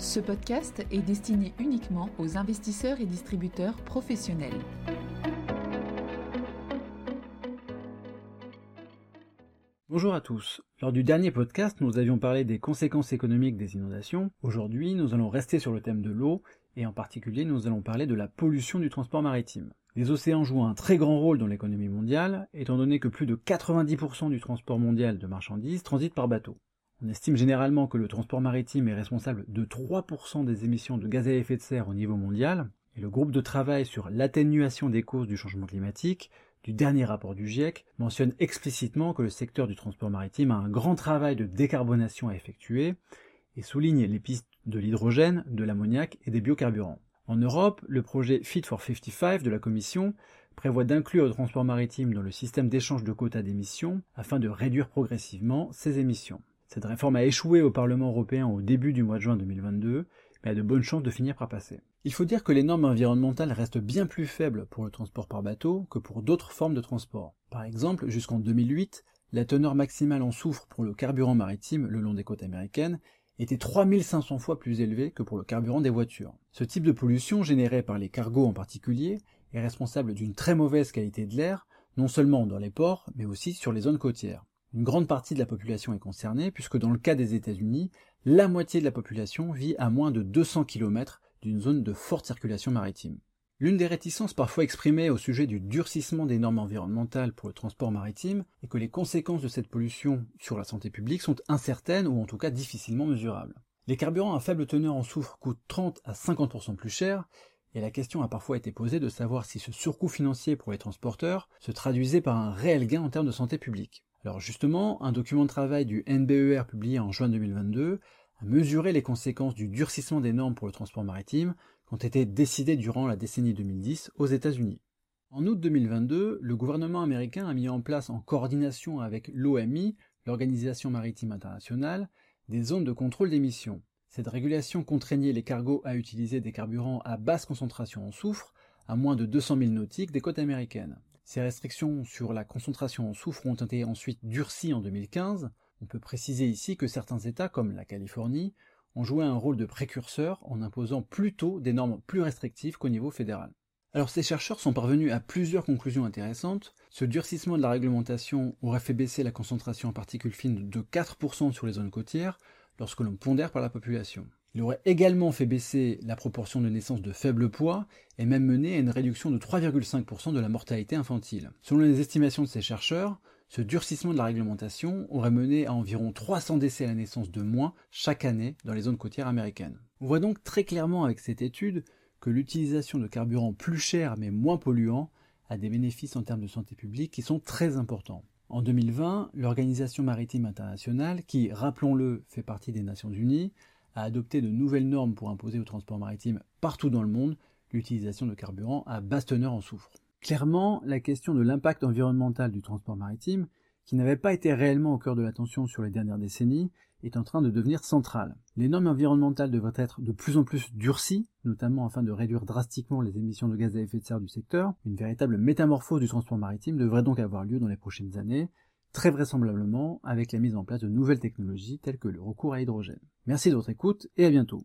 Ce podcast est destiné uniquement aux investisseurs et distributeurs professionnels. Bonjour à tous. Lors du dernier podcast, nous avions parlé des conséquences économiques des inondations. Aujourd'hui, nous allons rester sur le thème de l'eau et en particulier, nous allons parler de la pollution du transport maritime. Les océans jouent un très grand rôle dans l'économie mondiale, étant donné que plus de 90% du transport mondial de marchandises transite par bateau. On estime généralement que le transport maritime est responsable de 3% des émissions de gaz à effet de serre au niveau mondial, et le groupe de travail sur l'atténuation des causes du changement climatique du dernier rapport du GIEC mentionne explicitement que le secteur du transport maritime a un grand travail de décarbonation à effectuer et souligne les pistes de l'hydrogène, de l'ammoniac et des biocarburants. En Europe, le projet Fit for 55 de la Commission prévoit d'inclure le transport maritime dans le système d'échange de quotas d'émissions afin de réduire progressivement ses émissions. Cette réforme a échoué au Parlement européen au début du mois de juin 2022, mais a de bonnes chances de finir par passer. Il faut dire que les normes environnementales restent bien plus faibles pour le transport par bateau que pour d'autres formes de transport. Par exemple, jusqu'en 2008, la teneur maximale en soufre pour le carburant maritime le long des côtes américaines était 3500 fois plus élevée que pour le carburant des voitures. Ce type de pollution, générée par les cargos en particulier, est responsable d'une très mauvaise qualité de l'air, non seulement dans les ports, mais aussi sur les zones côtières. Une grande partie de la population est concernée, puisque dans le cas des États-Unis, la moitié de la population vit à moins de 200 km d'une zone de forte circulation maritime. L'une des réticences parfois exprimées au sujet du durcissement des normes environnementales pour le transport maritime est que les conséquences de cette pollution sur la santé publique sont incertaines ou en tout cas difficilement mesurables. Les carburants à faible teneur en soufre coûtent 30 à 50% plus cher, et la question a parfois été posée de savoir si ce surcoût financier pour les transporteurs se traduisait par un réel gain en termes de santé publique. Alors justement, un document de travail du NBER publié en juin 2022 a mesuré les conséquences du durcissement des normes pour le transport maritime qui ont été décidées durant la décennie 2010 aux États-Unis. En août 2022, le gouvernement américain a mis en place en coordination avec l'OMI, l'Organisation maritime internationale, des zones de contrôle d'émissions. Cette régulation contraignait les cargos à utiliser des carburants à basse concentration en soufre, à moins de 200 000 nautiques des côtes américaines. Ces restrictions sur la concentration en soufre ont été ensuite durcies en 2015. On peut préciser ici que certains États, comme la Californie, ont joué un rôle de précurseur en imposant plutôt des normes plus restrictives qu'au niveau fédéral. Alors ces chercheurs sont parvenus à plusieurs conclusions intéressantes. Ce durcissement de la réglementation aurait fait baisser la concentration en particules fines de 4% sur les zones côtières lorsque l'on pondère par la population. Il aurait également fait baisser la proportion de naissances de faible poids et même mené à une réduction de 3,5% de la mortalité infantile. Selon les estimations de ces chercheurs, ce durcissement de la réglementation aurait mené à environ 300 décès à la naissance de moins chaque année dans les zones côtières américaines. On voit donc très clairement avec cette étude que l'utilisation de carburants plus chers mais moins polluants a des bénéfices en termes de santé publique qui sont très importants. En 2020, l'Organisation maritime internationale, qui, rappelons-le, fait partie des Nations Unies, a adopté de nouvelles normes pour imposer au transport maritime partout dans le monde l'utilisation de carburants à basse teneur en soufre. Clairement, la question de l'impact environnemental du transport maritime, qui n'avait pas été réellement au cœur de l'attention sur les dernières décennies, est en train de devenir centrale. Les normes environnementales devraient être de plus en plus durcies, notamment afin de réduire drastiquement les émissions de gaz à effet de serre du secteur. Une véritable métamorphose du transport maritime devrait donc avoir lieu dans les prochaines années, très vraisemblablement avec la mise en place de nouvelles technologies telles que le recours à l'hydrogène. Merci de votre écoute et à bientôt.